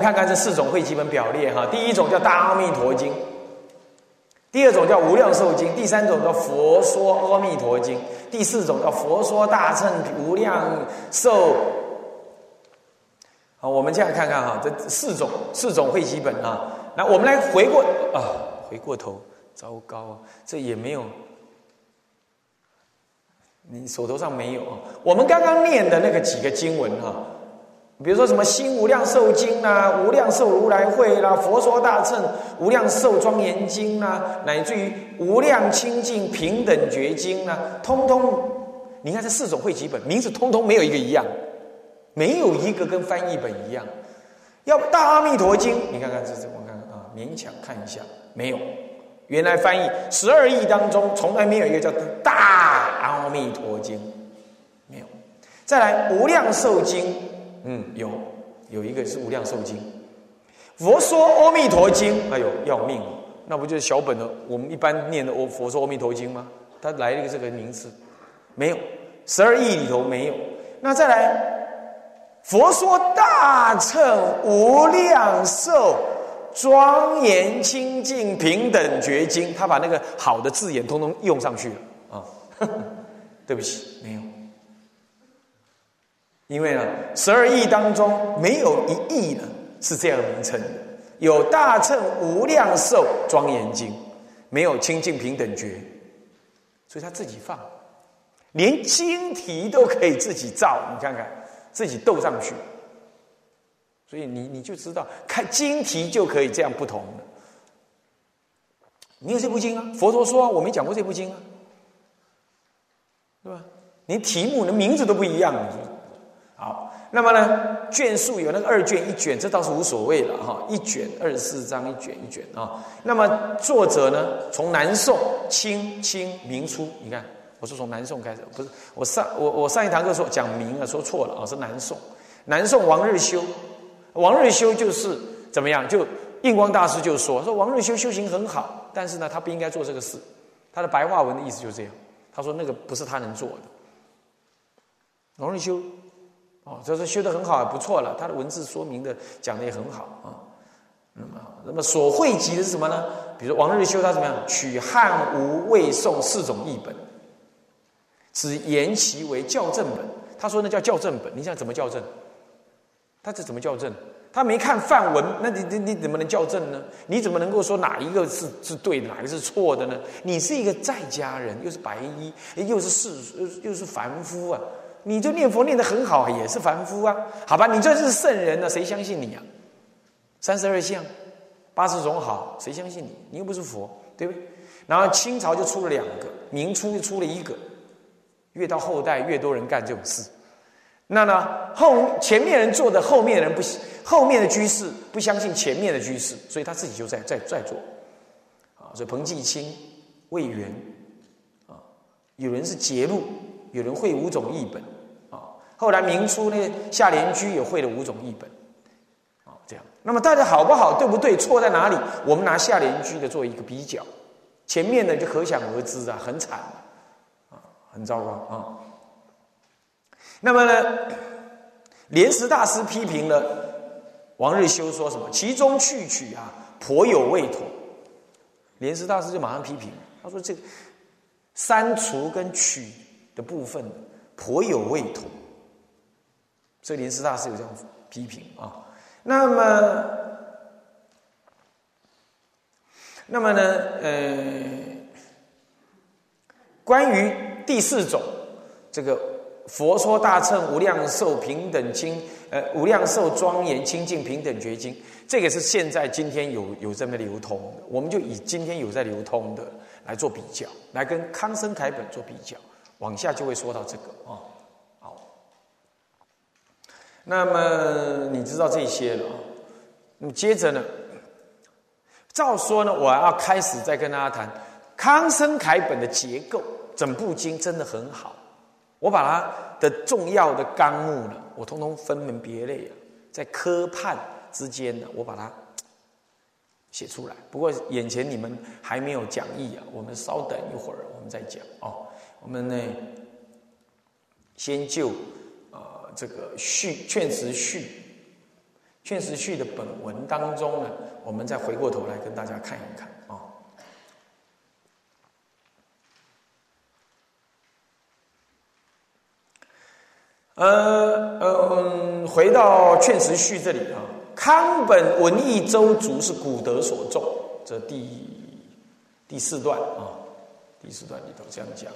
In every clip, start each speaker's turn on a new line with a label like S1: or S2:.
S1: 看看这四种会基本表列哈，第一种叫《大阿弥陀经》，第二种叫《无量寿经》，第三种叫《佛说阿弥陀经》，第四种叫《佛说大乘无量寿》。好，我们这样看看哈，这四种四种会基本啊。那我们来回过啊，回过头，糟糕，这也没有，你手头上没有啊。我们刚刚念的那个几个经文哈。比如说什么《新无量寿经》啦，《无量寿如来会》啦，《佛说大乘无量寿庄严经》啦，乃至于《无量清净平等觉经》啦，通通，你看这四种会集本名字，通通没有一个一样，没有一个跟翻译本一样。要《大阿弥陀经》，你看看这这，我看啊，勉强看一下，没有。原来翻译十二亿当中，从来没有一个叫《大阿弥陀经》，没有。再来《无量寿经》。嗯，有有一个是《无量寿经》，佛说《阿弥陀经》，哎呦要命！那不就是小本的我们一般念的《佛佛说阿弥陀经》吗？他来了一个这个名字，没有十二亿里头没有。那再来，《佛说大乘无量寿庄严清净平等觉经》，他把那个好的字眼通通用上去了啊！对不起，没有。因为呢，十二亿当中没有一亿呢是这样名称的，有大乘无量寿庄严经，没有清净平等觉，所以他自己放，连经题都可以自己造，你看看自己斗上去，所以你你就知道看经题就可以这样不同的。你有这部经啊？佛陀说啊，我没讲过这部经啊，对吧？连题目的名字都不一样。那么呢，卷数有那个二卷一卷，这倒是无所谓了哈。一卷二十四章，一卷一卷啊。那么作者呢，从南宋清清明初，你看，我是从南宋开始，不是我上我我上一堂课说讲明啊，说错了啊，是南宋。南宋王日修，王日修就是怎么样？就印光大师就说说王日修修行很好，但是呢，他不应该做这个事。他的白话文的意思就是这样。他说那个不是他能做的。王日修。哦，就是修的很好，不错了。他的文字说明的讲的也很好啊。那么，那么所汇集的是什么呢？比如王日修他怎么样？取汉、吴、魏、宋四种译本，只言其为校正本。他说那叫校正本。你想怎么校正？他这怎么校正？他没看范文，那你你你怎么能校正呢？你怎么能够说哪一个是是对的，哪个是错的呢？你是一个在家人，又是白衣，又是世，又是凡夫啊。你就念佛念得很好，也是凡夫啊？好吧，你这是圣人呢，谁相信你啊？三十二相，八十种好，谁相信你？你又不是佛，对不对？然后清朝就出了两个，明初就出了一个，越到后代越多人干这种事。那呢，后前面人做的，后面人不，后面的居士不相信前面的居士，所以他自己就在在在做。啊，所以彭继清、魏源，啊，有人是节录。有人会五种译本，啊，后来明初呢，夏莲居也会了五种译本，啊，这样。那么大家好不好，对不对，错在哪里？我们拿夏莲居的做一个比较，前面的就可想而知啊，很惨，啊，很糟糕啊。那么呢，莲石大师批评了王日修说什么？其中去取啊，颇有未妥。莲石大师就马上批评，他说这个删除跟取。的部分颇有未同，所以林师大师有这样批评啊。那么，那么呢？呃，关于第四种这个《佛说大乘无量寿平等经》呃，《无量寿庄严清净平等觉经》，这个是现在今天有有这么流通，我们就以今天有在流通的来做比较，来跟康生凯本做比较。往下就会说到这个啊，好。那么你知道这些了，那么接着呢，照说呢，我要开始再跟大家谈康生楷本的结构，整部经真的很好。我把它的重要的纲目呢，我通通分门别类啊，在科判之间呢，我把它写出来。不过眼前你们还没有讲义啊，我们稍等一会儿，我们再讲哦。我们呢，先就呃这个序劝词序劝时序的本文当中呢，我们再回过头来跟大家看一看啊。呃呃，回到劝时序这里啊，康本文艺周族是古德所重，这第第四段啊，第四段里头这样讲。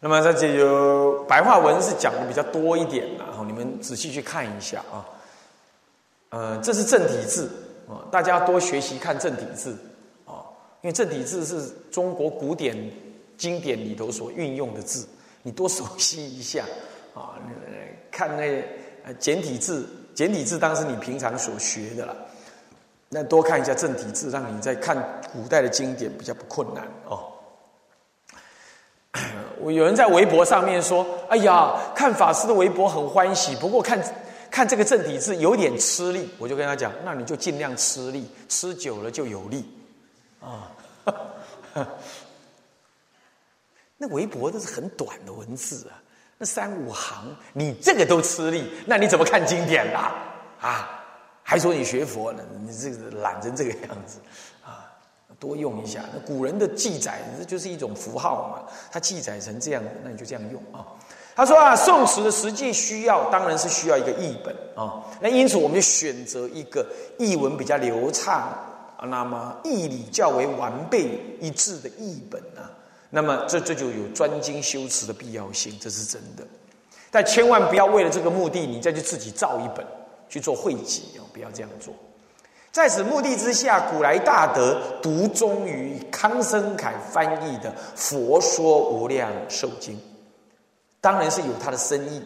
S1: 那么在这有白话文是讲的比较多一点，然后你们仔细去看一下啊。呃，这是正体字啊，大家多学习看正体字啊，因为正体字是中国古典经典里头所运用的字，你多熟悉一下啊。看那简体字，简体字当是你平常所学的了，那多看一下正体字，让你在看古代的经典比较不困难哦。我有人在微博上面说：“哎呀，看法师的微博很欢喜，不过看看这个正体字有点吃力。”我就跟他讲：“那你就尽量吃力，吃久了就有力。”啊，那微博都是很短的文字啊，那三五行，你这个都吃力，那你怎么看经典啦？啊，还说你学佛呢？你这个懒成这个样子。多用一下，那古人的记载，这就是一种符号嘛。他记载成这样，那你就这样用啊。他说啊，宋词的实际需要当然是需要一个译本啊。那因此我们就选择一个译文比较流畅啊，那么译理较为完备一致的译本啊。那么这这就有专精修辞的必要性，这是真的。但千万不要为了这个目的，你再去自己造一本去做汇集哦，不要这样做。在此目的之下，古来大德独忠于康生凯翻译的《佛说无量寿经》，当然是有它的深意。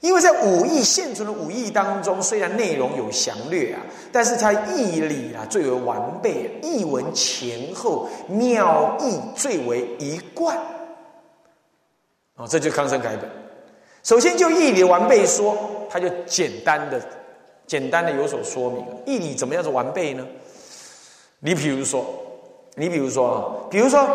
S1: 因为在五义现存的五义当中，虽然内容有详略啊，但是它义理啊最为完备，译文前后妙义最为一贯。哦，这就是康生凯本。首先就义理完备说，他就简单的。简单的有所说明，义理怎么样子完备呢？你比如说，你比如说啊，比如说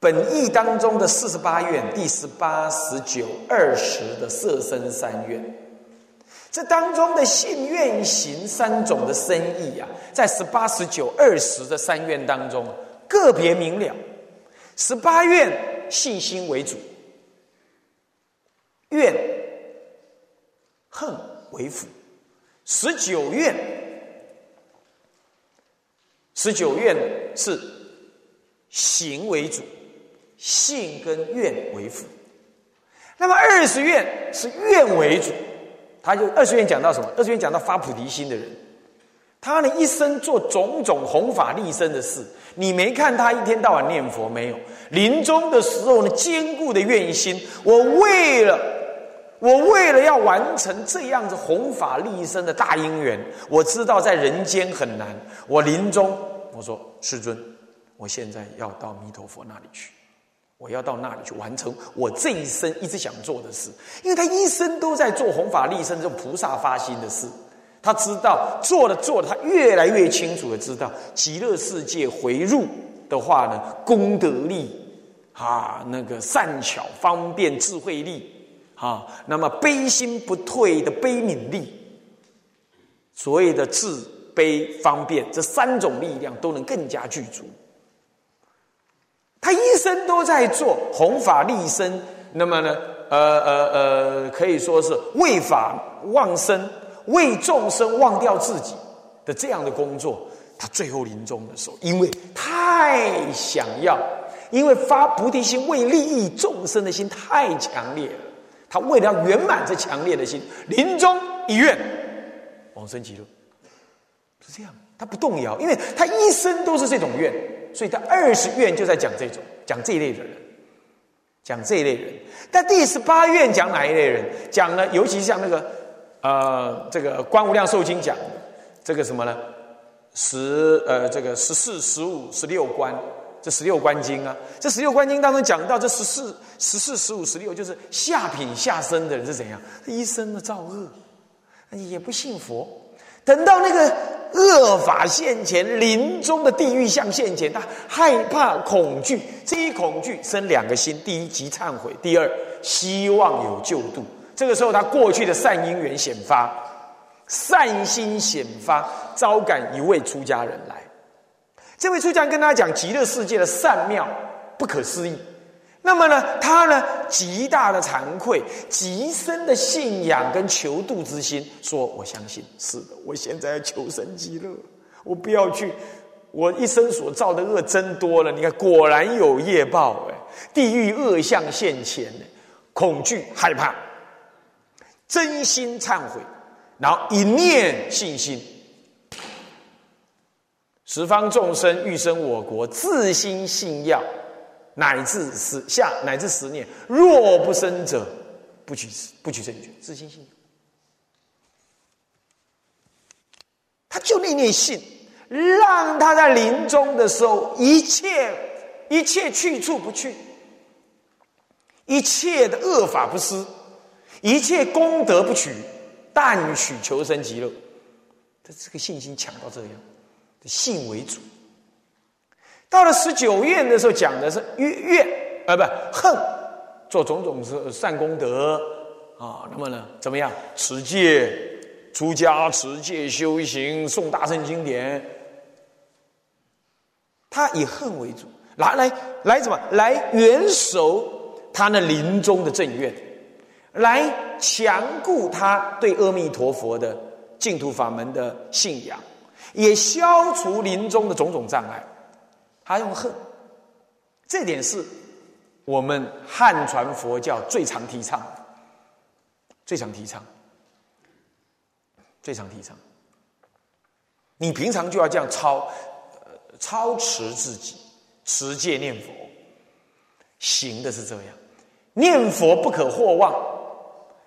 S1: 本义当中的四十八愿，第十八、十九、二十的色身三愿，这当中的信愿行三种的深意啊，在十八、十九、二十的三愿当中个别明了。十八愿信心为主，愿恨。为辅，十九愿，十九愿是行为主，性跟愿为辅。那么二十愿是愿为主，他就二十愿讲到什么？二十愿讲到发菩提心的人，他呢一生做种种弘法利生的事，你没看他一天到晚念佛没有？临终的时候呢，坚固的愿心，我为了。我为了要完成这样子弘法利生的大因缘，我知道在人间很难。我临终，我说师尊，我现在要到弥陀佛那里去，我要到那里去完成我这一生一直想做的事。因为他一生都在做弘法利生这种菩萨发心的事，他知道做了做了，他越来越清楚的知道极乐世界回入的话呢，功德力啊，那个善巧方便智慧力。啊，那么悲心不退的悲悯力，所谓的自悲方便这三种力量都能更加具足。他一生都在做弘法利生，那么呢，呃呃呃，可以说是为法忘身，为众生忘掉自己的这样的工作。他最后临终的时候，因为太想要，因为发菩提心为利益众生的心太强烈了。他为了要圆满这强烈的心，临终一愿往生极乐，是这样。他不动摇，因为他一生都是这种愿，所以他二十愿就在讲这种，讲这一类的人，讲这一类人。但第十八愿讲哪一类人？讲呢？尤其像那个呃，这个《观无量寿经》讲这个什么呢？十呃，这个十四、十五、十六观。这十六观经啊，这十六观经当中讲到这十四、十四、十五、十六，就是下品下生的人是怎样？一生的造恶，也不信佛。等到那个恶法现前，临终的地狱像现前，他害怕恐惧，这一恐惧生两个心：第一，急忏悔；第二，希望有救度。这个时候，他过去的善因缘显发，善心显发，招感一位出家人来。这位出家人跟他讲极乐世界的善妙不可思议。那么呢，他呢极大的惭愧，极深的信仰跟求度之心，说：“我相信是的，我现在要求生极乐，我不要去，我一生所造的恶真多了。你看，果然有业报，哎，地狱恶相现前，恐惧害怕，真心忏悔，然后一念信心，十方众生欲生我国，自心信要。”乃至十下乃至十年，若不生者，不取不取正觉，自信信。他就念念信，让他在临终的时候，一切一切去处不去，一切的恶法不施，一切功德不取，但取求生极乐。他这个信心强到这样，信为主。到了十九愿的时候，讲的是怨怨啊，不恨，做种种是善功德啊。那么呢，怎么样？持戒、出家、持戒修行、诵大乘经典，他以恨为主，来来来，什么？来元首他那临终的正愿，来强固他对阿弥陀佛的净土法门的信仰，也消除临终的种种障碍。他用恨，这点是我们汉传佛教最常提倡的、最常提倡、最常提倡。你平常就要这样操，操持自己，持戒念佛，行的是这样，念佛不可或忘，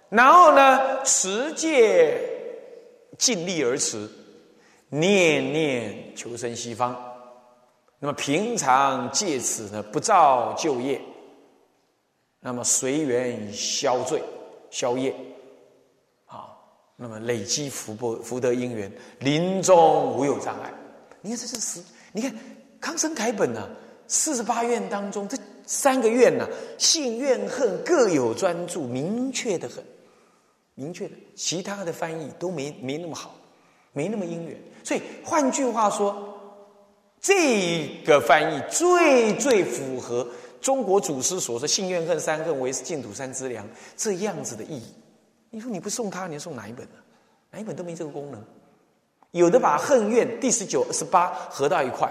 S1: 然后呢，持戒尽力而持，念念求生西方。那么平常借此呢不造旧业，那么随缘消罪消业，啊，那么累积福报福德因缘，临终无有障碍。你看这是十，你看康生楷本呢，四十八愿当中这三个愿呢，信怨恨各有专注，明确的很，明确的，其他的翻译都没没那么好，没那么因缘。所以换句话说。这个翻译最最符合中国祖师所说“信愿恨三恨为净土三资粮”这样子的意义。你说你不送他，你送哪一本呢？哪一本都没这个功能。有的把恨怨第十九、十八合到一块，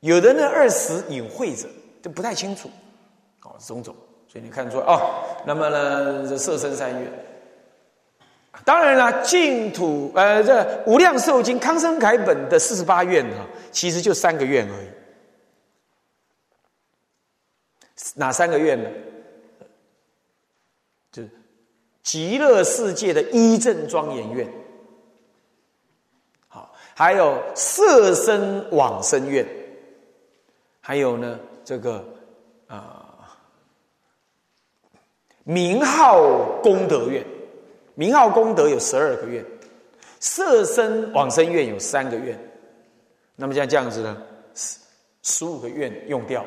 S1: 有的呢二十隐晦着，就不太清楚。哦，种种，所以你看出来哦。那么呢，这色身三愿。当然了，净土呃，这无量寿经康生楷本的四十八愿啊，其实就三个愿而已。哪三个愿呢？就是极乐世界的一正庄严愿，好，还有色身往生愿，还有呢，这个啊名号功德愿。名号功德有十二个愿，色身往生愿有三个愿，那么像这样子呢，十十五个愿用掉，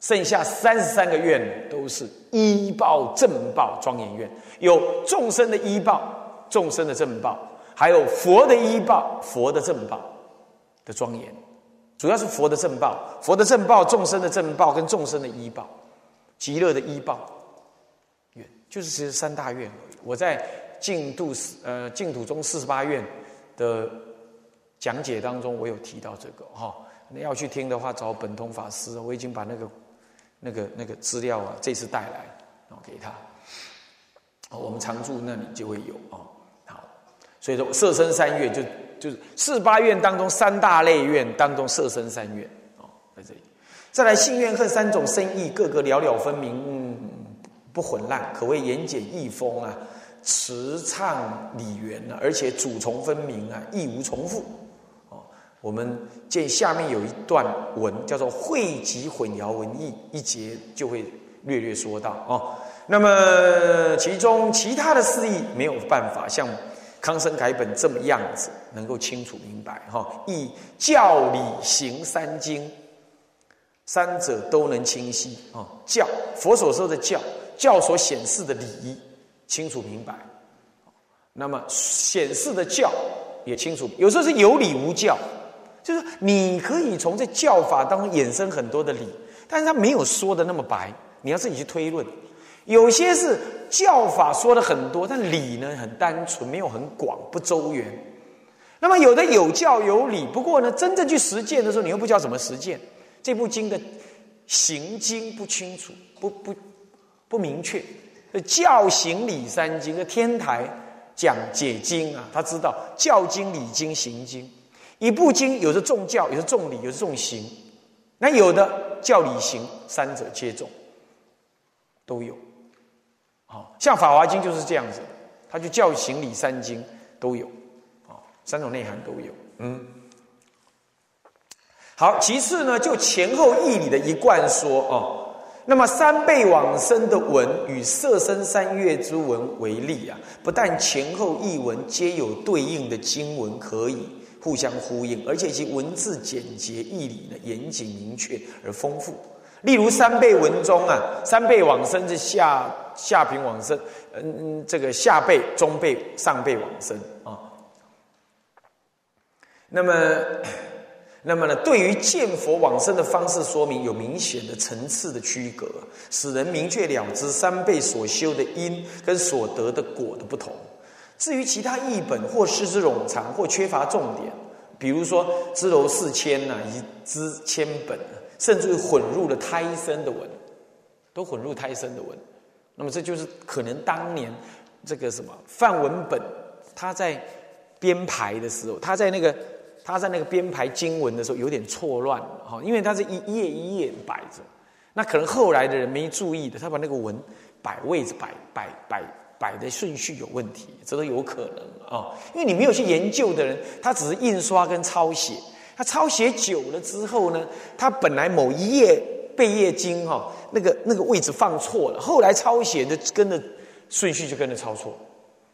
S1: 剩下三十三个愿都是医报正报庄严愿，有众生的医报、众生的正报，还有佛的医报、佛的正报的庄严，主要是佛的正报、佛的正报、众生的正报跟众生的医报，极乐的医报愿，就是其实三大愿而已。我在净土呃净土中四十八愿的讲解当中，我有提到这个哈。你要去听的话，找本通法师，我已经把那个那个那个资料啊，这次带来然哦给他。我们常住那里就会有哦。好，所以说色身三愿就就是四八愿当中三大类愿当中色身三愿哦在这里。再来信愿恨三种生意，各个了了分明。不混乱，可谓言简意丰啊，词畅理圆啊，而且主从分明啊，意无重复。哦，我们见下面有一段文叫做“汇集混淆文意”，一节就会略略说到哦。那么其中其他的释义没有办法像康生楷本这么样子，能够清楚明白哈，以教理行三经，三者都能清晰啊。教佛所说的教，教所显示的理，清楚明白。那么显示的教也清楚，有时候是有理无教，就是你可以从这教法当中衍生很多的理，但是他没有说的那么白，你要自己去推论。有些是教法说的很多，但理呢很单纯，没有很广，不周圆。那么有的有教有理，不过呢，真正去实践的时候，你又不知道怎么实践。这部经的行经不清楚，不不不明确。教行理三经，的天台讲解经啊，他知道教经、理经、行经。一部经有的重教，有的重理，有的重行。那有的教理行三者皆重，都有。好像《法华经》就是这样子，它就教行理三经都有，啊，三种内涵都有。嗯，好，其次呢，就前后义理的一贯说哦，那么三倍往生的文与色身三月之文为例啊，不但前后译文皆有对应的经文可以互相呼应，而且其文字简洁，义理呢严谨明确而丰富。例如三辈文中啊，三辈往生是下下品往生，嗯嗯，这个下辈、中辈、上辈往生啊。那么，那么呢，对于见佛往生的方式说明有明显的层次的区隔，使人明确了知三辈所修的因跟所得的果的不同。至于其他译本或失之冗长或缺乏重点，比如说支楼四千呐，以及支千本。甚至混入了胎生的文，都混入胎生的文，那么这就是可能当年这个什么范文本，他在编排的时候，他在那个他在那个编排经文的时候有点错乱哈，因为他是一页一页摆着，那可能后来的人没注意的，他把那个文摆位置摆摆摆摆的顺序有问题，这都有可能啊，因为你没有去研究的人，他只是印刷跟抄写。他抄写久了之后呢，他本来某一页背页经哈，那个那个位置放错了，后来抄写的跟着顺序就跟着抄错，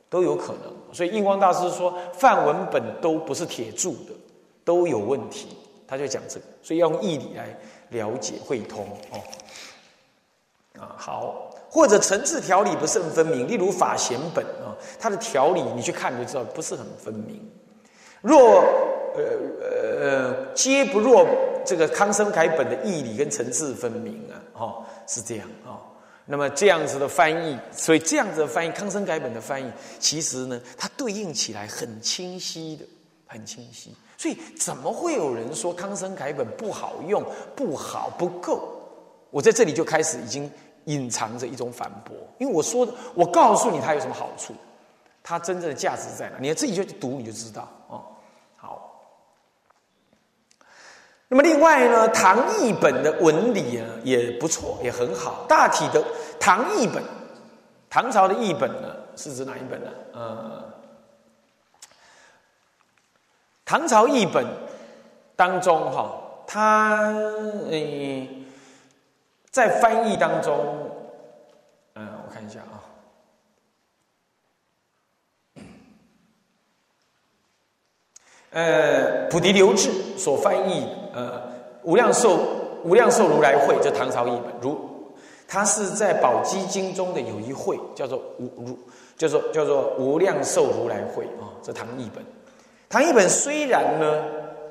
S1: 都有可能。所以印光大师说范文本都不是铁铸的，都有问题，他就讲这个，所以要用义理来了解会通哦。啊，好，或者层次条理不甚分明，例如法贤本啊，它的条理你去看就知道不是很分明。若呃呃呃，皆不若这个康生楷本的义理跟层次分明啊，哦，是这样啊。那么这样子的翻译，所以这样子的翻译，康生楷本的翻译，其实呢，它对应起来很清晰的，很清晰。所以怎么会有人说康生楷本不好用、不好、不够？我在这里就开始已经隐藏着一种反驳，因为我说，我告诉你它有什么好处，它真正的价值在哪？你自己就去读，你就知道哦。好那么另外呢，唐译本的文理啊也不错，也很好。大体的唐译本，唐朝的译本呢是指哪一本呢？呃，唐朝译本当中哈，它呃在翻译当中，嗯，我看一下啊。呃，菩提留志所翻译，呃，无量寿无量寿如来会，这唐朝译本，如它是在宝积经中的有一会，叫做无如，叫做叫做无量寿如来会啊，这唐译本。唐译本虽然呢，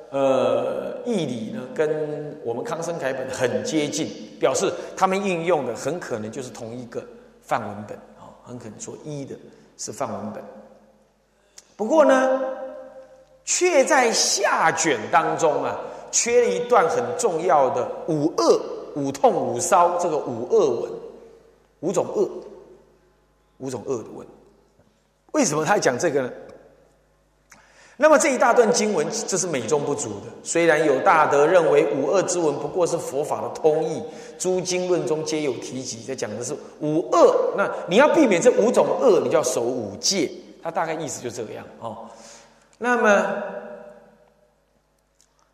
S1: 呃，义理呢跟我们康生楷本很接近，表示他们应用的很可能就是同一个范文本啊，很可能说一的是范文本。不过呢。却在下卷当中啊，缺了一段很重要的五恶、五痛、五烧这个五恶文，五种恶，五种恶的文。为什么他讲这个呢？那么这一大段经文，这是美中不足的。虽然有大德认为五恶之文不过是佛法的通义，诸经论中皆有提及，在讲的是五恶。那你要避免这五种恶，你就要守五戒。他大概意思就这个样哦。那么，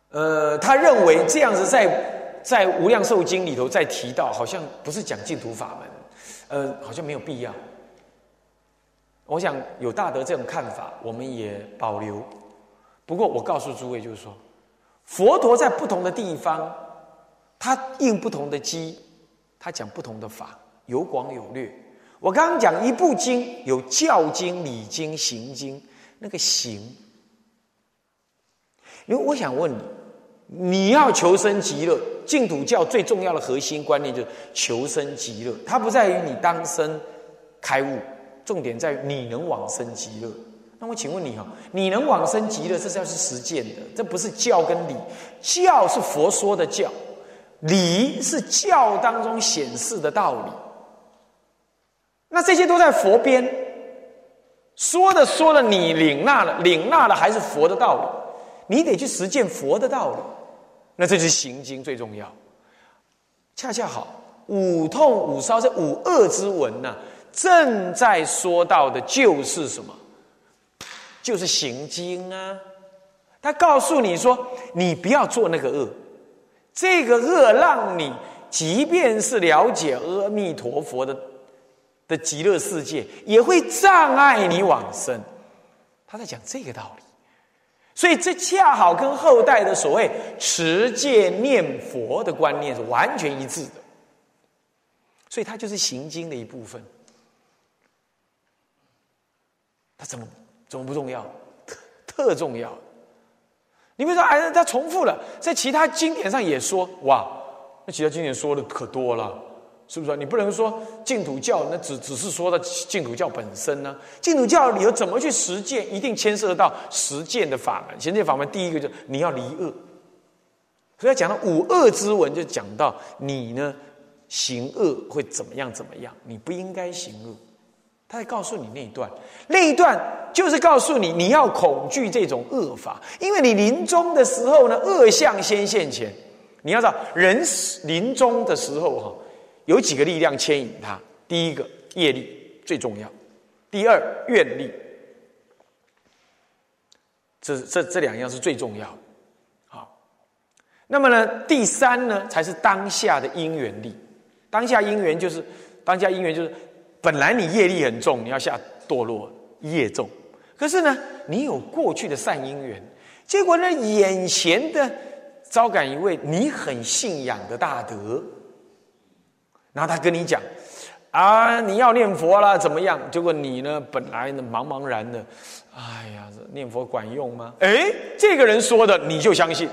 S1: 呃，他认为这样子在在《无量寿经》里头再提到，好像不是讲净土法门，呃，好像没有必要。我想有大德这种看法，我们也保留。不过我告诉诸位，就是说，佛陀在不同的地方，他应不同的机，他讲不同的法，有广有略。我刚刚讲一部经有教经、理经、行经，那个行，因为我想问你，你要求生极乐，净土教最重要的核心观念就是求生极乐，它不在于你当生开悟，重点在于你能往生极乐。那我请问你哈，你能往生极乐，这是要去实践的，这不是教跟理，教是佛说的教，理是教当中显示的道理。那这些都在佛边说的说了，你领纳了，领纳了还是佛的道理，你得去实践佛的道理。那这就是行经最重要。恰恰好，五痛五烧是五恶之文呢，正在说到的就是什么？就是行经啊。他告诉你说，你不要做那个恶，这个恶让你即便是了解阿弥陀佛的。的极乐世界也会障碍你往生，他在讲这个道理，所以这恰好跟后代的所谓持戒念佛的观念是完全一致的，所以它就是行经的一部分。它怎么怎么不重要？特特重要。你比如说，哎，他重复了，在其他经典上也说，哇，那其他经典说的可多了。是不是？你不能说净土教那只只是说的净土教本身呢？净土教里头怎么去实践，一定牵涉到实践的法门。实践法门第一个就你要离恶，所以讲到五恶之文，就讲到你呢行恶会怎么样怎么样，你不应该行恶。他在告诉你那一段，那一段就是告诉你你要恐惧这种恶法，因为你临终的时候呢，恶相先现前。你要知道，人临终的时候哈。有几个力量牵引他？第一个业力最重要，第二愿力，这这这两样是最重要的。好，那么呢，第三呢才是当下的因缘力。当下因缘就是当下因缘就是本来你业力很重，你要下堕落业重，可是呢，你有过去的善因缘，结果呢，眼前的招感一位你很信仰的大德。然后他跟你讲，啊，你要念佛啦，怎么样？结果你呢，本来呢茫茫然的，哎呀，念佛管用吗？哎，这个人说的你就相信，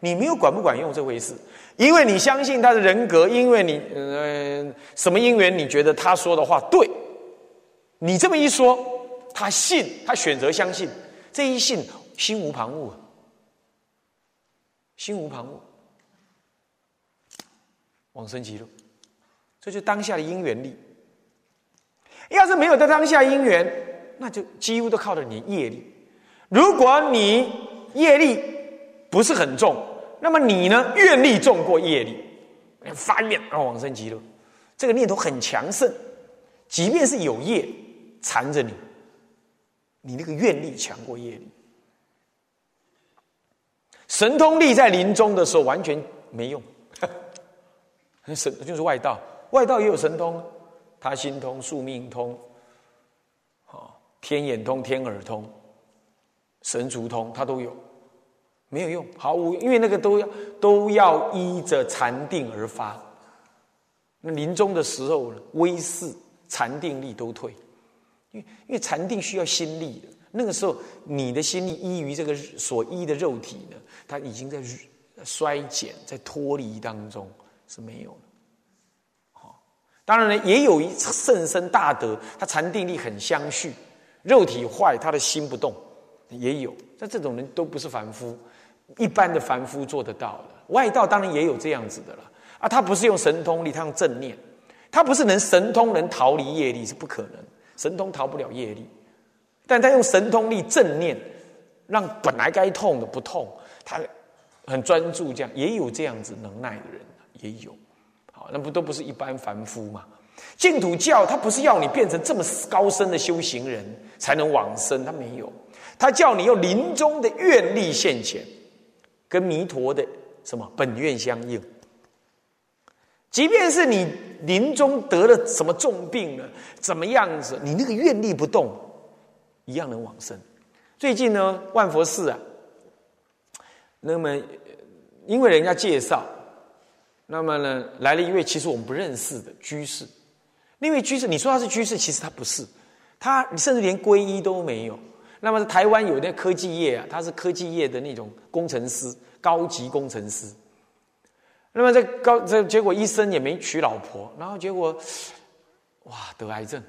S1: 你没有管不管用这回事，因为你相信他的人格，因为你呃什么因缘，你觉得他说的话对，你这么一说，他信，他选择相信，这一信心无旁骛，心无旁骛，往生极乐。这就当下的因缘力。要是没有在当下因缘，那就几乎都靠着你业力。如果你业力不是很重，那么你呢愿力重过业力，发愿啊往生极乐，这个念头很强盛。即便是有业缠着你，你那个愿力强过业力。神通力在临终的时候完全没用，神就是外道。外道也有神通，他心通、宿命通，好天眼通、天耳通、神足通，他都有，没有用，毫无，因为那个都要都要依着禅定而发。那临终的时候呢，威势、禅定力都退，因为因为禅定需要心力的，那个时候你的心力依于这个所依的肉体呢，它已经在衰减、在脱离当中是没有了。好。当然呢，也有一甚深大德，他禅定力很相续，肉体坏，他的心不动，也有。像这种人都不是凡夫，一般的凡夫做得到的。外道当然也有这样子的了啊，他不是用神通力，他用正念，他不是能神通能逃离业力，是不可能，神通逃不了业力，但他用神通力正念，让本来该痛的不痛，他很专注，这样也有这样子能耐的人，也有。好那不都不是一般凡夫嘛？净土教它不是要你变成这么高深的修行人才能往生，它没有，它叫你用临终的愿力现前，跟弥陀的什么本愿相应。即便是你临终得了什么重病了，怎么样子？你那个愿力不动，一样能往生。最近呢，万佛寺啊，那么因为人家介绍，那么呢来了一位其实我们不认识的居士。那位居士，你说他是居士，其实他不是，他甚至连皈依都没有。那么台湾有那科技业啊，他是科技业的那种工程师，高级工程师。那么这高这结果一生也没娶老婆，然后结果哇得癌症。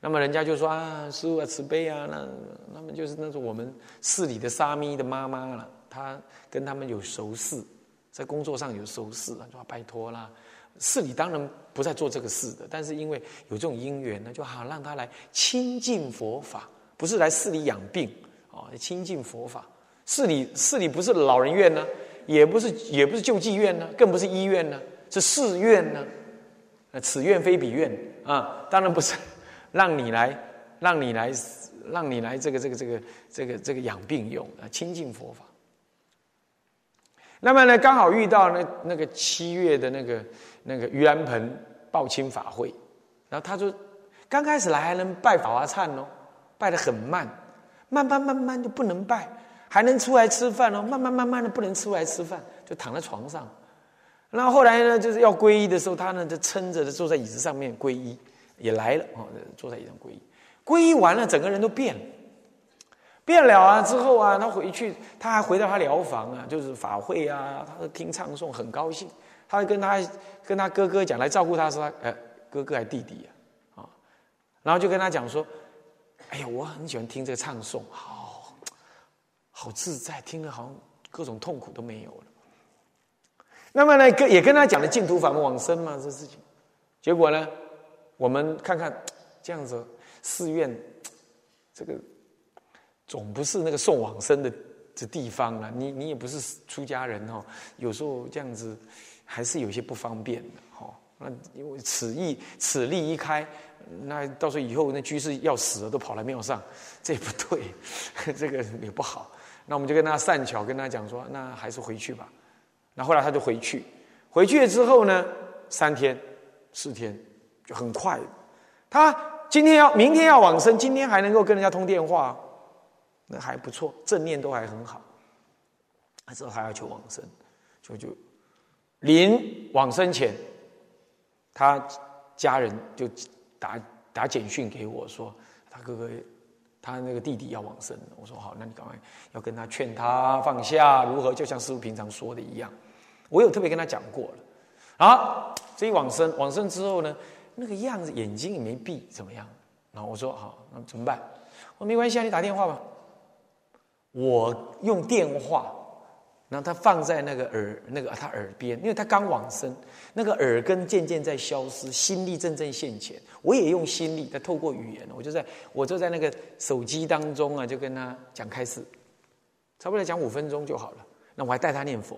S1: 那么人家就说啊，师傅啊慈悲啊，那那么就是那是我们寺里的沙弥的妈妈了，她跟他们有熟识，在工作上有熟识啊，就拜托啦。寺里当然不再做这个事的，但是因为有这种因缘呢，就好让他来亲近佛法，不是来寺里养病啊，亲近佛法。寺里寺里不是老人院呢，也不是也不是救济院呢，更不是医院呢，是寺院呢。此院非彼院啊，当然不是 让你来让你来让你来这个这个这个这个这个养病用啊，亲近佛法。那么呢，刚好遇到那那个七月的那个那个盂兰盆报亲法会，然后他说，刚开始来还能拜法华忏哦，拜的很慢，慢慢慢慢就不能拜，还能出来吃饭哦，慢慢慢慢的不能出来吃饭，就躺在床上。然后后来呢，就是要皈依的时候，他呢就撑着坐在椅子上面皈依，也来了哦，坐在椅子上皈依，皈依完了，整个人都变了。变了啊！之后啊，他回去，他还回到他疗房啊，就是法会啊，他听唱诵，很高兴。他跟他跟他哥哥讲，来照顾他，说，呃，哥哥还弟弟啊，啊，然后就跟他讲说，哎呀，我很喜欢听这个唱诵，好，好自在，听了好像各种痛苦都没有了。那么呢，跟也跟他讲了净土法门往生嘛，这事情。结果呢，我们看看这样子寺院这个。总不是那个送往生的这地方了，你你也不是出家人哦，有时候这样子还是有些不方便的哈。那因为此意此例一开，那到时候以后那居士要死了都跑来庙上，这也不对，这个也不好。那我们就跟他善巧跟他讲说，那还是回去吧。那后来他就回去，回去了之后呢，三天四天就很快，他今天要明天要往生，今天还能够跟人家通电话。那还不错，正念都还很好。他之后还要求往生，就就临往生前，他家人就打打简讯给我说，他哥哥他那个弟弟要往生。我说好，那你赶快要跟他劝他放下，如何？就像师傅平常说的一样，我有特别跟他讲过了。好，这一往生，往生之后呢，那个样子眼睛也没闭，怎么样？然后我说好，那怎么办？我说没关系啊，你打电话吧。我用电话，然后他放在那个耳那个他耳边，因为他刚往生，那个耳根渐渐在消失，心力阵阵现前。我也用心力，他透过语言，我就在我就在那个手机当中啊，就跟他讲开始，差不多讲五分钟就好了。那我还带他念佛，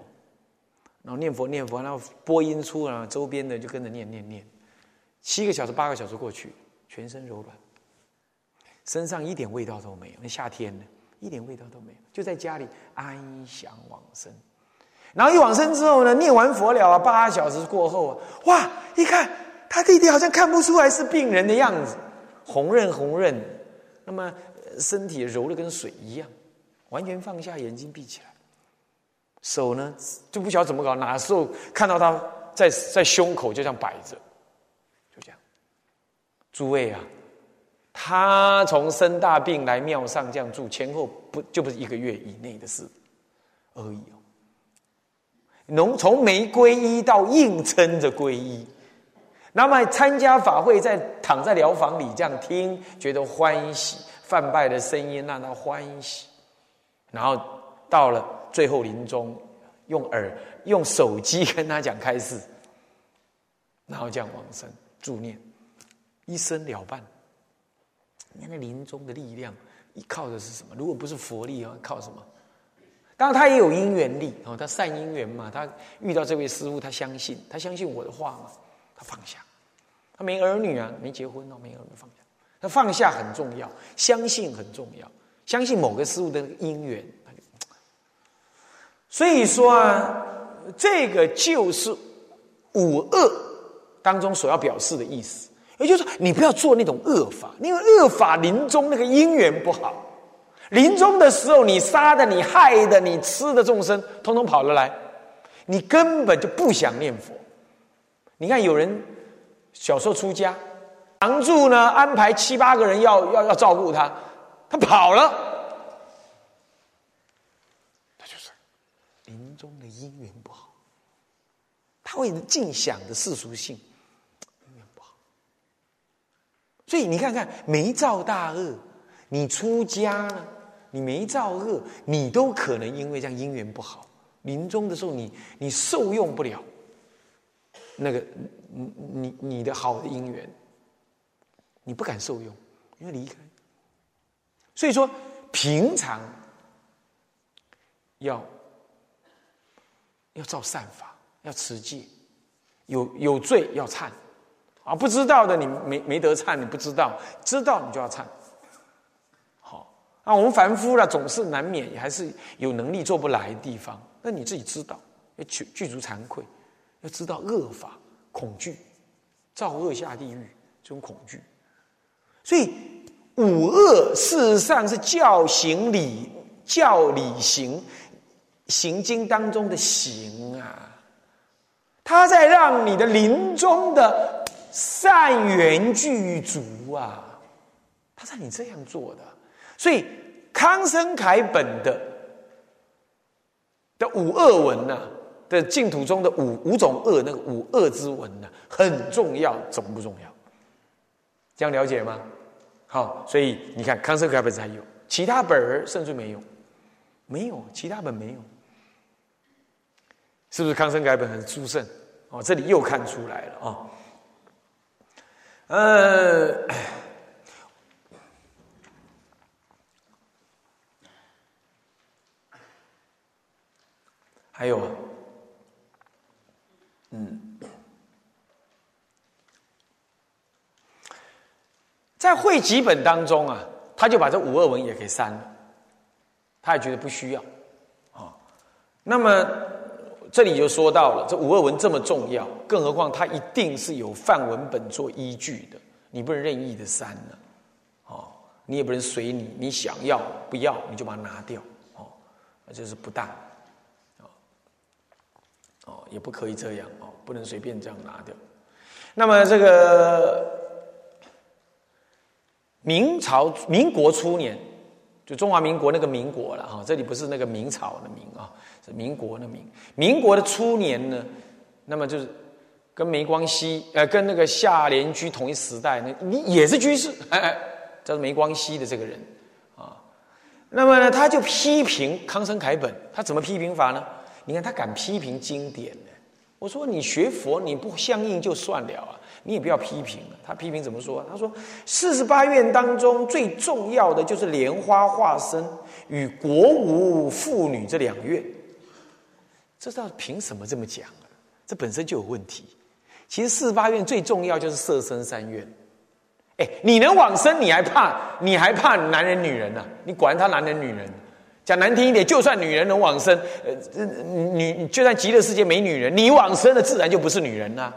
S1: 然后念佛念佛，然后播音出啊，周边的就跟着念念念。七个小时八个小时过去，全身柔软，身上一点味道都没有。那夏天呢？一点味道都没有，就在家里安详往生。然后一往生之后呢，念完佛了啊，八小时过后啊，哇，一看他弟弟好像看不出来是病人的样子，红润红润，那么身体柔的跟水一样，完全放下，眼睛闭起来，手呢就不晓得怎么搞，哪时候看到他在在胸口就这样摆着，就这样，诸位啊。他从生大病来庙上这样住，前后不就不是一个月以内的事而已哦。从从没皈依到硬撑着皈依，那么参加法会，在躺在疗房里这样听，觉得欢喜，泛拜的声音让他欢喜，然后到了最后临终，用耳用手机跟他讲开示，然后这样往生助念，一生了办。你看那临终的力量，依靠的是什么？如果不是佛力啊，靠什么？当然他也有因缘力哦，他善因缘嘛。他遇到这位师傅，他相信，他相信我的话嘛，他放下。他没儿女啊，没结婚哦，没儿女放下。他放下很重要，相信很重要，相信某个师傅的因缘。所以说啊，这个就是五恶。当中所要表示的意思。也就是说，你不要做那种恶法，因为恶法临终那个因缘不好。临终的时候，你杀的、你害的、你吃的众生，通通跑了来，你根本就不想念佛。你看，有人小时候出家，常住呢，安排七八个人要要要照顾他，他跑了，他就是临终的因缘不好，他会尽想的世俗性。所以你看看，没造大恶，你出家了，你没造恶，你都可能因为这样因缘不好，临终的时候你你受用不了那个你你你的好的因缘，你不敢受用，因为离开。所以说，平常要要造善法，要持戒，有有罪要忏。啊，不知道的你没没得忏，你不知道；知道你就要忏。好，那我们凡夫呢，总是难免也还是有能力做不来的地方。那你自己知道，要具具足惭愧，要知道恶法恐惧，造恶下地狱这种恐惧。所以五恶事实上是教行理教理行行经当中的行啊，他在让你的临终的。善缘具足啊，他让你这样做的，所以康生楷本的的五恶文呐，的净土中的五五种恶，那个五恶之文呢，很重要，重不重要？这样了解吗？好，所以你看康生楷本才有，其他本儿甚至没有，没有，其他本没有，是不是康生楷本很殊胜？哦，这里又看出来了啊。呃，还有，嗯，在汇集本当中啊，他就把这五二文也给删了，他也觉得不需要啊。那么。这里就说到了，这五二文这么重要，更何况它一定是有范文本做依据的，你不能任意的删了，哦，你也不能随你，你想要不要你就把它拿掉，哦，那就是不当，哦，哦，也不可以这样，哦，不能随便这样拿掉。那么这个明朝民国初年。就中华民国那个民国了哈，这里不是那个明朝的明啊，是民国的民。民国的初年呢，那么就是跟梅光熙呃，跟那个夏联居同一时代，那你也是居士，哎哎，叫做梅光熙的这个人啊。那么呢，他就批评康生楷本，他怎么批评法呢？你看他敢批评经典呢？我说你学佛你不相应就算了啊。你也不要批评。他批评怎么说？他说：“四十八愿当中最重要的就是莲花化身与国无妇女这两愿。这道凭什么这么讲啊？这本身就有问题。其实四十八愿最重要就是色身三愿。哎，你能往生，你还怕？你还怕男人女人呢？你管他男人女人？讲难听一点，就算女人能往生，呃，女就算极乐世界没女人，你往生了，自然就不是女人啦。”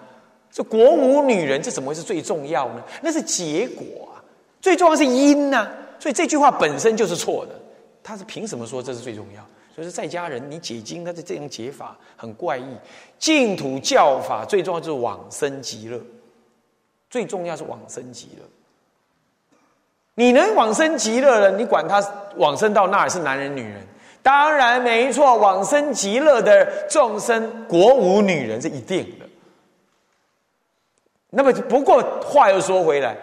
S1: 这国无女人，这怎么会是最重要呢？那是结果啊，最重要是因呐。所以这句话本身就是错的。他是凭什么说这是最重要？所以说在家人，你解经，他是这样解法很怪异。净土教法最重要就是往生极乐，最重要是往生极乐。你能往生极乐了，你管他往生到那儿是男人女人？当然没错，往生极乐的众生国无女人是一定。那么不过话又说回来，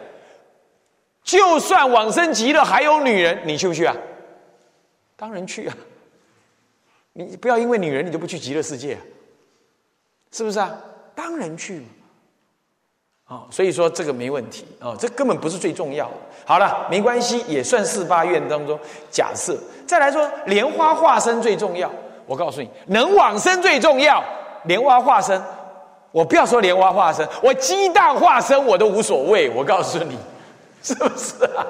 S1: 就算往生极乐还有女人，你去不去啊？当然去啊！你不要因为女人你就不去极乐世界，是不是啊？当然去嘛！啊，所以说这个没问题啊，这根本不是最重要的。好了，没关系，也算四八愿当中假设。再来说莲花化身最重要，我告诉你，能往生最重要，莲花化身。我不要说莲花化身，我鸡蛋化身我都无所谓。我告诉你，是不是啊？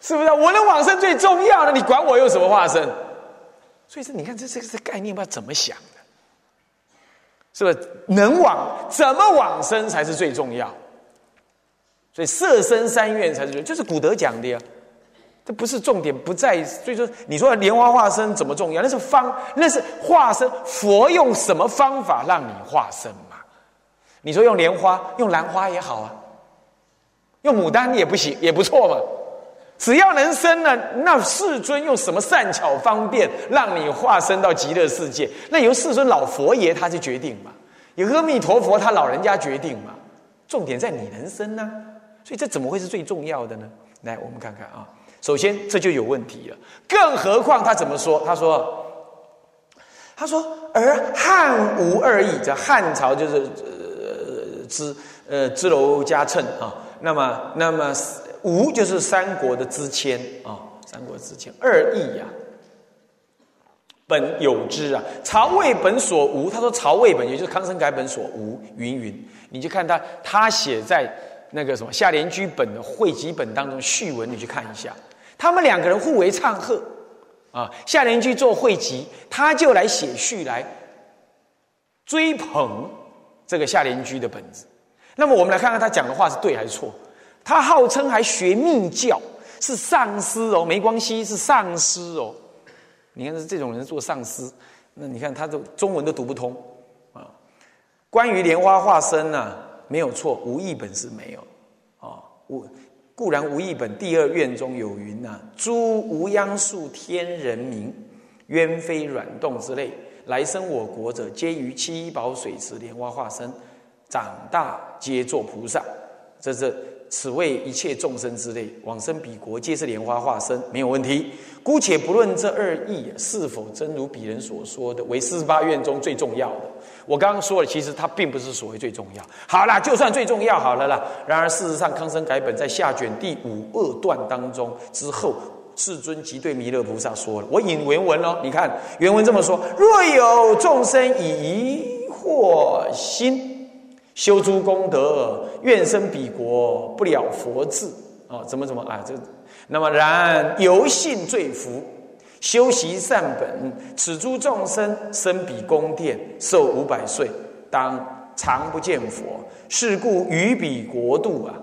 S1: 是不是？我能往生最重要的，你管我用什么化身？所以说，你看这这个这概念，不知道怎么想的。是不是？能往怎么往生才是最重要？所以色身三愿才是，就是古德讲的呀。这不是重点，不在。所以说，你说莲花化身怎么重要？那是方，那是化身。佛用什么方法让你化身？你说用莲花，用兰花也好啊，用牡丹也不行，也不错嘛。只要能生呢，那世尊用什么善巧方便让你化身到极乐世界？那由世尊老佛爷他去决定嘛，由阿弥陀佛他老人家决定嘛。重点在你能生呢，所以这怎么会是最重要的呢？来，我们看看啊。首先这就有问题了，更何况他怎么说？他说：“他说而汉吴二意，这汉朝就是支呃支娄迦谶啊，那么那么。”吴就是三国的之谦啊，三国之谦二义呀，本有之啊。曹魏本所无，他说曹魏本也就是康生改本所无，云云。你就看他他写在那个什么夏联居本的汇集本当中序文，你去看一下，他们两个人互为唱和啊。夏联居做汇集，他就来写序来追捧这个夏联居的本子。那么我们来看看他讲的话是对还是错。他号称还学密教，是上师哦，没关系，是上师哦。你看是这种人做上师，那你看他的中文都读不通啊。关于莲花化身呢，没有错，无译本是没有啊。无固然无译本第二愿中有云呐：诸无央树天人名，鸢飞软动之类，来生我国者，皆于七宝水池莲花化身，长大皆作菩萨。这是。此为一切众生之类往生彼国，皆是莲花化身，没有问题。姑且不论这二义是否真如彼人所说的为四十八愿中最重要的。我刚刚说了，其实它并不是所谓最重要。好啦，就算最重要好了啦。然而事实上，康生改本在下卷第五二段当中之后，世尊即对弥勒菩萨说了。我引原文哦，你看原文这么说：若有众生以疑惑心。修诸功德，愿生彼国，不了佛智啊！怎么怎么啊？这那么然由信罪福，修习善本，此诸众生生彼宫殿，寿五百岁，当常不见佛。是故于彼国度啊，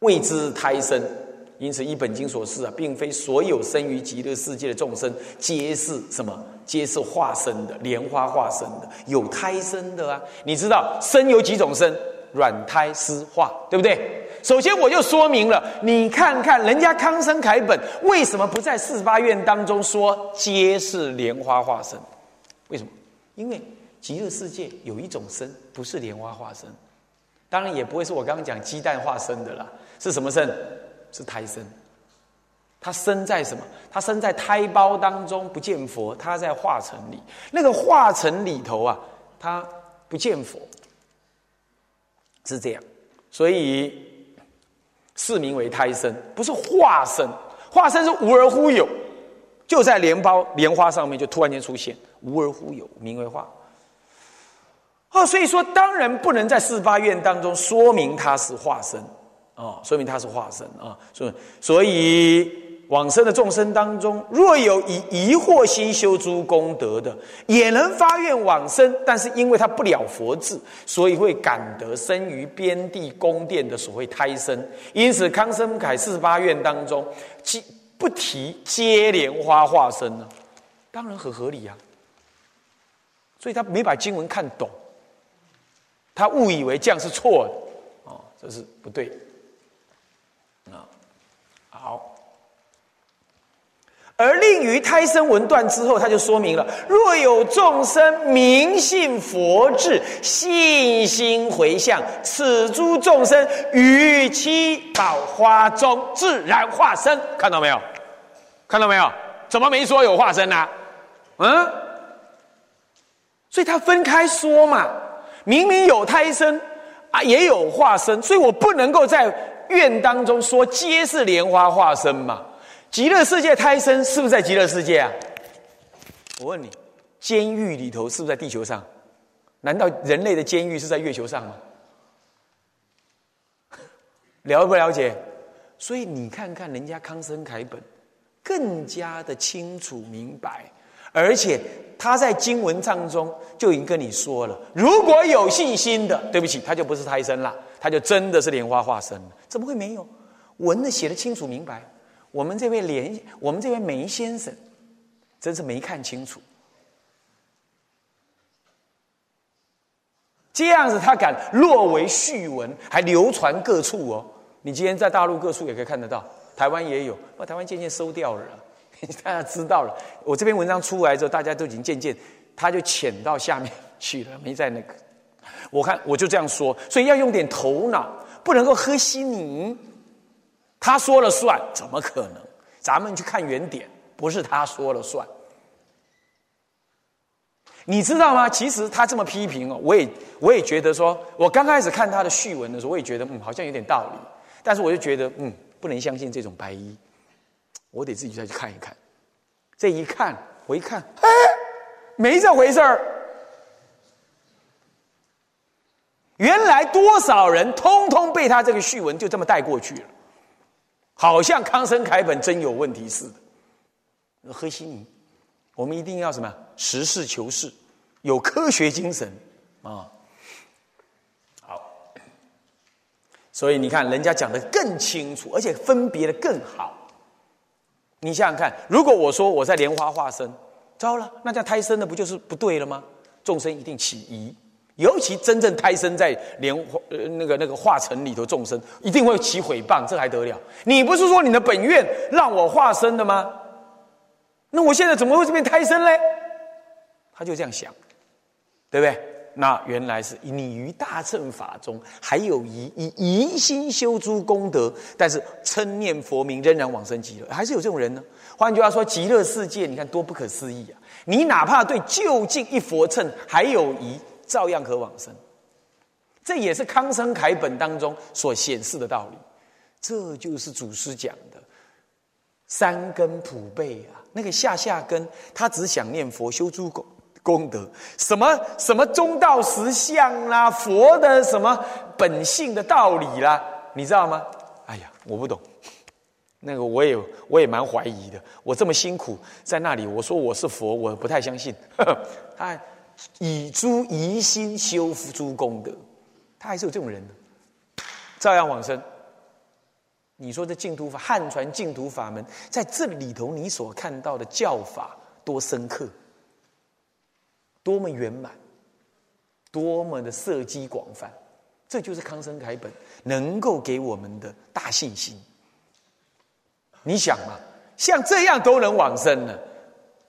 S1: 谓之胎生。因此，依本经所示啊，并非所有生于极乐世界的众生，皆是什么？皆是化身的莲花化身的，有胎生的啊！你知道生有几种生？软胎湿化，对不对？首先我就说明了，你看看人家康生楷本为什么不在四十八愿当中说皆是莲花化身？为什么？因为极乐世界有一种生不是莲花化身，当然也不会是我刚刚讲鸡蛋化身的啦，是什么生？是胎生。他生在什么？他生在胎胞当中不见佛，他在化成里。那个化成里头啊，他不见佛，是这样。所以是名为胎生，不是化身。化身是无而忽有，就在莲苞莲花上面就突然间出现，无而忽有，名为化。哦，所以说当然不能在四八愿当中说明他是化身哦，说明他是化身啊。所以所以。往生的众生当中，若有以疑惑心修诸功德的，也能发愿往生，但是因为他不了佛智，所以会感得生于边地宫殿的所谓胎生。因此，康生凯四十八愿当中，即不提接莲花化身呢，当然很合理啊。所以他没把经文看懂，他误以为这样是错的，哦，这是不对。好。而令于胎生文断之后，他就说明了：若有众生明信佛智，信心回向，此诸众生于七宝花中自然化身。看到没有？看到没有？怎么没说有化身呢？嗯？所以他分开说嘛，明明有胎生啊，也有化身，所以我不能够在愿当中说皆是莲花化身嘛。极乐世界胎生是不是在极乐世界啊？我问你，监狱里头是不是在地球上？难道人类的监狱是在月球上吗？了不了解？所以你看看人家康生凯本，更加的清楚明白。而且他在经文当中就已经跟你说了，如果有信心的，对不起，他就不是胎生了，他就真的是莲花化身。怎么会没有？文的写的清楚明白。我们这位莲，我们这位梅先生，真是没看清楚。这样子他敢落为序文，还流传各处哦。你今天在大陆各处也可以看得到，台湾也有，把台湾渐渐收掉了。大家知道了，我这篇文章出来之后，大家都已经渐渐，他就潜到下面去了，没在那个。我看我就这样说，所以要用点头脑，不能够喝稀泥。他说了算，怎么可能？咱们去看原点，不是他说了算。你知道吗？其实他这么批评哦，我也我也觉得说，我刚开始看他的序文的时候，我也觉得嗯，好像有点道理。但是我就觉得嗯，不能相信这种白衣，我得自己再去看一看。这一看，我一看，哎，没这回事儿。原来多少人通通被他这个序文就这么带过去了，好像康生凯本真有问题似的。何西尼。我们一定要什么？实事求是，有科学精神啊！好，所以你看，人家讲的更清楚，而且分别的更好。你想想看，如果我说我在莲花化身，糟了，那叫胎生的不就是不对了吗？众生一定起疑，尤其真正胎生在莲花呃那个那个化成里头，众生一定会起诽谤，这还得了？你不是说你的本愿让我化身的吗？那我现在怎么会变胎生嘞？他就这样想，对不对？那原来是你于大乘法中还有疑，以疑心修诸功德，但是称念佛名仍然往生极乐，还是有这种人呢。换句话说，极乐世界你看多不可思议啊！你哪怕对就近一佛称还有疑，照样可往生。这也是康生楷本当中所显示的道理。这就是祖师讲的三根普被啊。那个下下根，他只想念佛修诸功功德，什么什么中道实相啦，佛的什么本性的道理啦，你知道吗？哎呀，我不懂，那个我也我也蛮怀疑的。我这么辛苦在那里，我说我是佛，我不太相信。他以诸疑心修复诸功德，他还是有这种人的，照样往生。你说这净土法汉传净土法门，在这里头你所看到的教法多深刻，多么圆满，多么的色机广泛，这就是康生楷本能够给我们的大信心。你想嘛，像这样都能往生了，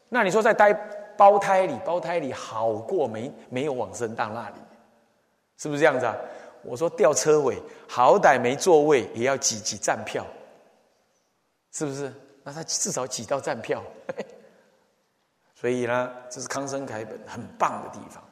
S1: 那你说在待胞胎里，胞胎里好过没没有往生到那里，是不是这样子啊？我说吊车尾，好歹没座位也要挤挤站票，是不是？那他至少挤到站票。所以呢，这是康生凯本很棒的地方。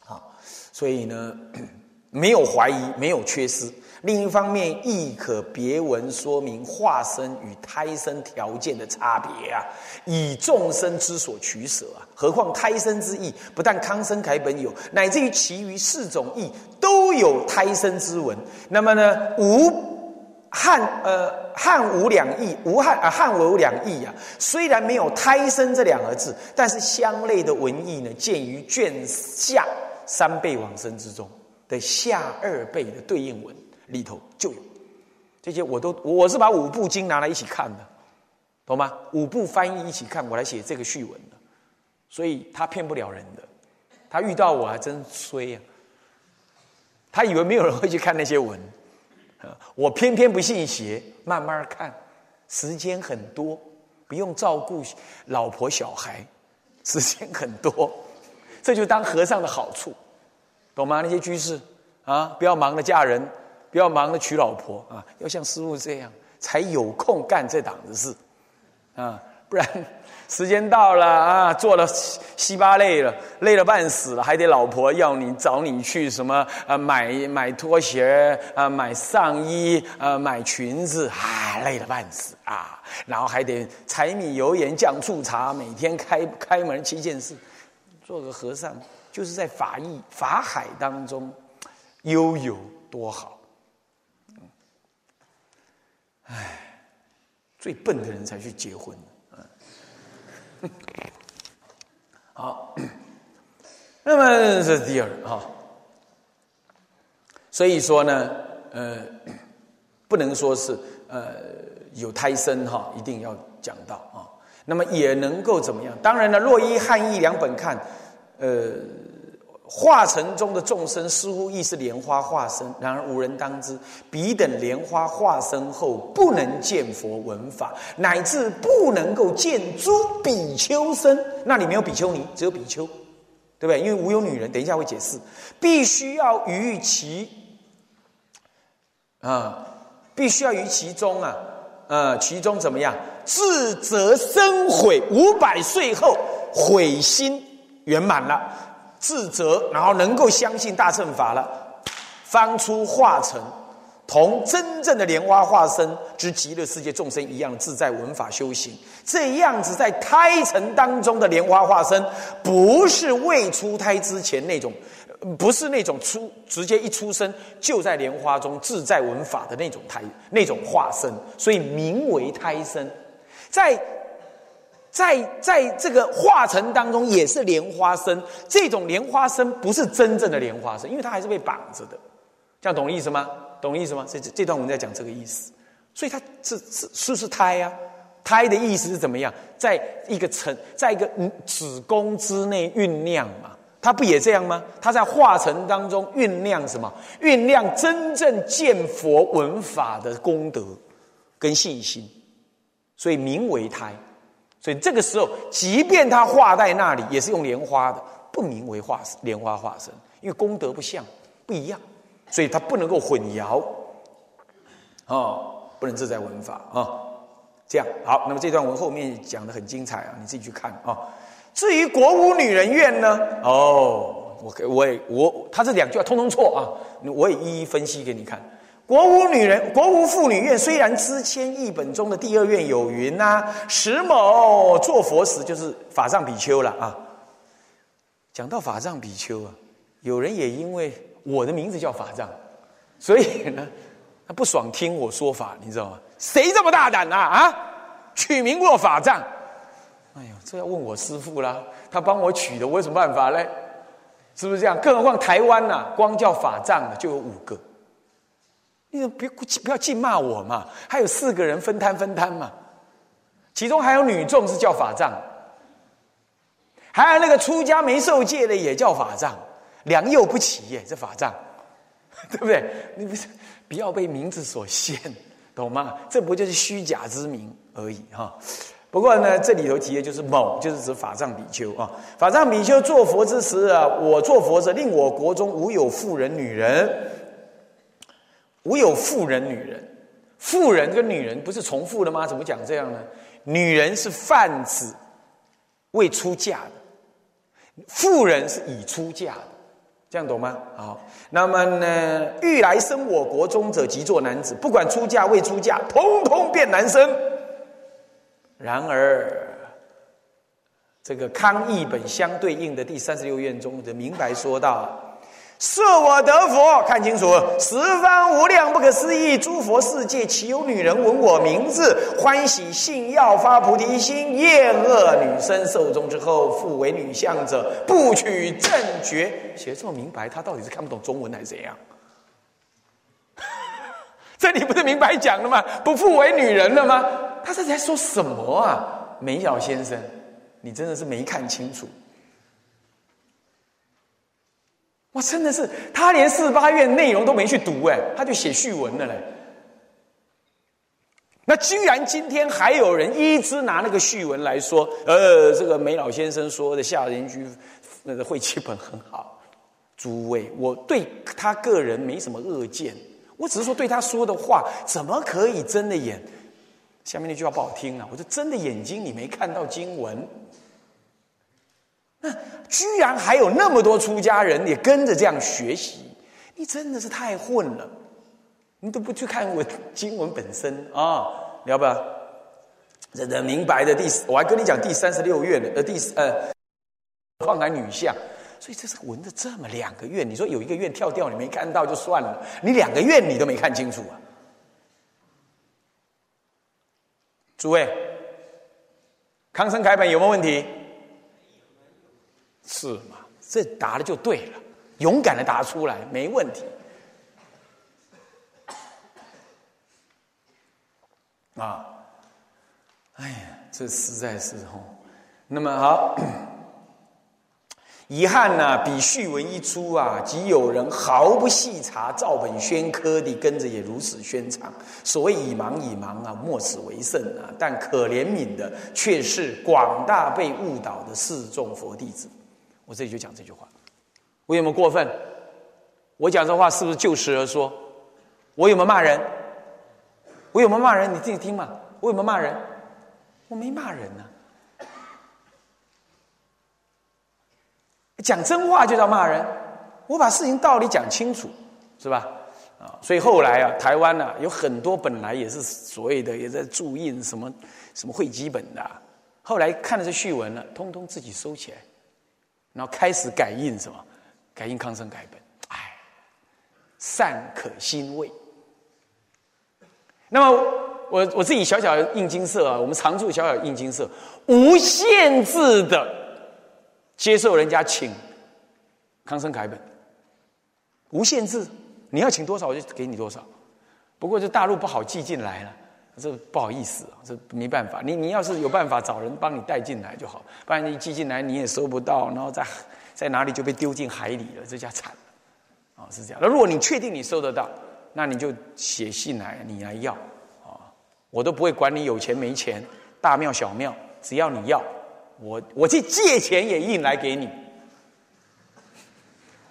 S1: 好，所以呢，没有怀疑，没有缺失。另一方面，亦可别文说明化身与胎生条件的差别啊，以众生之所取舍啊。何况胎生之意，不但康生楷本有，乃至于其余四种意都有胎生之文。那么呢，无汉呃汉无两义，无汉啊汉无两义啊。虽然没有胎生这两个字，但是相类的文义呢，见于卷下三倍往生之中的下二倍的对应文里头就有。这些我都我是把五部经拿来一起看的，懂吗？五部翻译一起看，我来写这个序文的。所以他骗不了人的，他遇到我还真衰呀。他以为没有人会去看那些文，我偏偏不信邪，慢慢看，时间很多，不用照顾老婆小孩，时间很多，这就当和尚的好处，懂吗？那些居士啊，不要忙着嫁人，不要忙着娶老婆啊，要像师傅这样，才有空干这档子事，啊，不然。时间到了啊，做了稀巴累了，累了半死了，还得老婆要你找你去什么啊？买买拖鞋啊，买上衣啊，买裙子啊，累了半死啊！然后还得柴米油盐酱醋茶，每天开开门七件事。做个和尚就是在法义法海当中悠游多好。唉，最笨的人才去结婚。好，那么这是第二啊。所以说呢，呃，不能说是呃有胎生哈，一定要讲到啊。那么也能够怎么样？当然了，若依汉译两本看，呃。化成中的众生似乎亦是莲花化身，然而无人当知，彼等莲花化身后不能见佛闻法，乃至不能够见诸比丘身。那里没有比丘尼，只有比丘，对不对？因为无有女人，等一下会解释，必须要于其啊，必须要于其中啊，呃，其中怎么样？自责生悔，五百岁后悔心圆满了。自责，然后能够相信大乘法了，方出化成同真正的莲花化身之极乐世界众生一样自在闻法修行。这样子在胎层当中的莲花化身，不是未出胎之前那种，不是那种出直接一出生就在莲花中自在闻法的那种胎那种化身，所以名为胎身，在。在在这个化成当中也是莲花生，这种莲花生不是真正的莲花生，因为它还是被绑着的，这样懂意思吗？懂意思吗？这这段我们在讲这个意思，所以它是是是是胎啊，胎的意思是怎么样？在一个成，在一个子宫之内酝酿嘛，它不也这样吗？它在化成当中酝酿什么？酝酿真正见佛闻法的功德跟信心，所以名为胎。所以这个时候，即便他画在那里，也是用莲花的，不名为化莲花化身，因为功德不像，不一样，所以他不能够混淆，哦，不能自在文法啊。这样好，那么这段文后面讲的很精彩啊，你自己去看啊。至于国无女人愿呢？哦，我我也我，他这两句话通通错啊，我也一一分析给你看。国无女人，国无妇女院。虽然知千译本中的第二愿有云呐，石某做佛时就是法藏比丘了啊。讲到法藏比丘啊，有人也因为我的名字叫法藏，所以呢，他不爽听我说法，你知道吗？谁这么大胆啊？啊，取名过法藏？哎呦，这要问我师父啦，他帮我取的，我有什么办法嘞？是不是这样？更何况台湾呐，光叫法藏的就有五个。你别不要净骂我嘛！还有四个人分摊分摊嘛，其中还有女众是叫法藏，还有那个出家没受戒的也叫法藏，良莠不齐耶，这法藏，对不对？你不是不要被名字所限，懂吗？这不就是虚假之名而已哈。不过呢，这里头提的就是某，就是指法藏比丘啊。法藏比丘做佛之时啊，我做佛者，令我国中无有妇人女人。无有妇人、女人，妇人跟女人不是重复的吗？怎么讲这样呢？女人是泛指未出嫁的，妇人是已出嫁的，这样懂吗？好，那么呢，欲来生我国中者，即作男子，不管出嫁未出嫁，通通变男生。然而，这个康译本相对应的第三十六院中的明白说道。设我得佛，看清楚，十方无量不可思议诸佛世界，岂有女人闻我名字，欢喜信要发菩提心，厌恶女生受终之后，复为女相者，不取正觉。写这么明白，他到底是看不懂中文还是怎样？这里不是明白讲了吗？不复为女人了吗？他是在说什么啊？梅小先生，你真的是没看清楚。哇，真的是他连四八愿内容都没去读哎，他就写序文了嘞。那居然今天还有人一直拿那个序文来说，呃，这个梅老先生说的下人居那个会气本很好。诸位，我对他个人没什么恶见，我只是说对他说的话怎么可以睁的眼？下面那句话不好听啊，我说睁的眼睛你没看到经文。那居然还有那么多出家人也跟着这样学习，你真的是太混了！你都不去看我经文本身啊，了不？这的明白的第，我还跟你讲第三十六愿的，呃，第呃，旷海女相，所以这是闻的这么两个愿，你说有一个愿跳掉你没看到就算了，你两个愿你都没看清楚啊！诸位，康生楷本有没有问题？是嘛？这答的就对了，勇敢的答出来，没问题。啊，哎呀，这实在是哦。那么好。遗憾呐，比序文一出啊，即有人毫不细查，照本宣科地跟着也如此宣传。所谓以盲以盲啊，莫此为甚啊！但可怜悯的却是广大被误导的四众佛弟子。我这里就讲这句话，我有没有过分？我讲这话是不是就事而说？我有没有骂人？我有没有骂人？你自己听嘛。我有没有骂人？我没骂人呢。讲真话就叫骂人，我把事情道理讲清楚，是吧？啊，所以后来啊，台湾呢有很多本来也是所谓的也在注印什么什么会基本的，后来看了这序文了，通通自己收起来，然后开始改印什么，改印康生改本，哎，善可欣慰。那么我我自己小小的印金社啊，我们常驻小小印金社，无限制的。接受人家请康生楷本，无限制，你要请多少我就给你多少。不过这大陆不好寄进来了，这不好意思啊，这没办法。你你要是有办法找人帮你带进来就好，不然你寄进来你也收不到，然后在在哪里就被丢进海里了，这下惨了。啊，是这样。那如果你确定你收得到，那你就写信来，你来要啊，我都不会管你有钱没钱，大庙小庙，只要你要。我我去借钱也印来给你，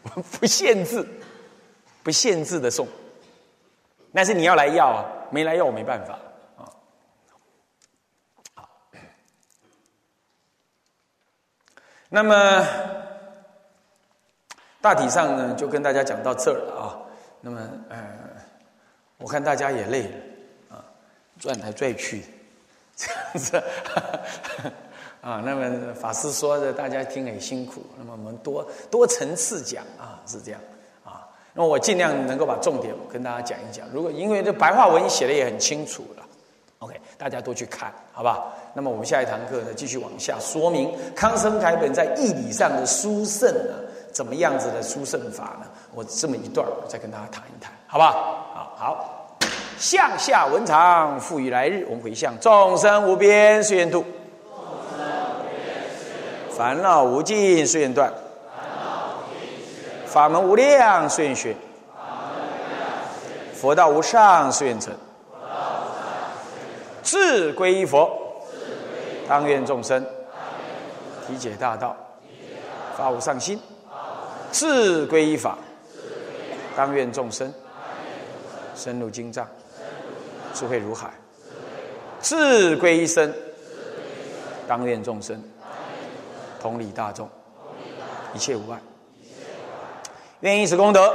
S1: 不限制，不限制的送，但是你要来要啊，没来要我没办法啊。好，那么大体上呢，就跟大家讲到这儿了啊。那么呃，我看大家也累了啊，转来转去，这样子。啊，那么法师说的，大家听很辛苦。那么我们多多层次讲啊，是这样啊。那么我尽量能够把重点跟大家讲一讲。如果因为这白话文写的也很清楚了，OK，大家多去看，好吧？那么我们下一堂课呢，继续往下说明康生楷本在义理上的殊胜呢，怎么样子的殊胜法呢？我这么一段再跟大家谈一谈，好吧？好好，向下文长，复于来日，我们回向众生无边誓愿度。烦恼无尽，誓愿断；法门无量，誓愿学；佛道无上，誓愿成；智归依佛，当愿众生体解大道，发无上心；智归依法，当愿众生深入经藏，智慧如海；智归一生，当愿众生。同理大众，一切无碍。愿以此功德，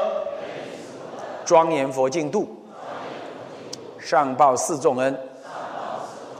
S1: 庄严佛净土，上报四重恩，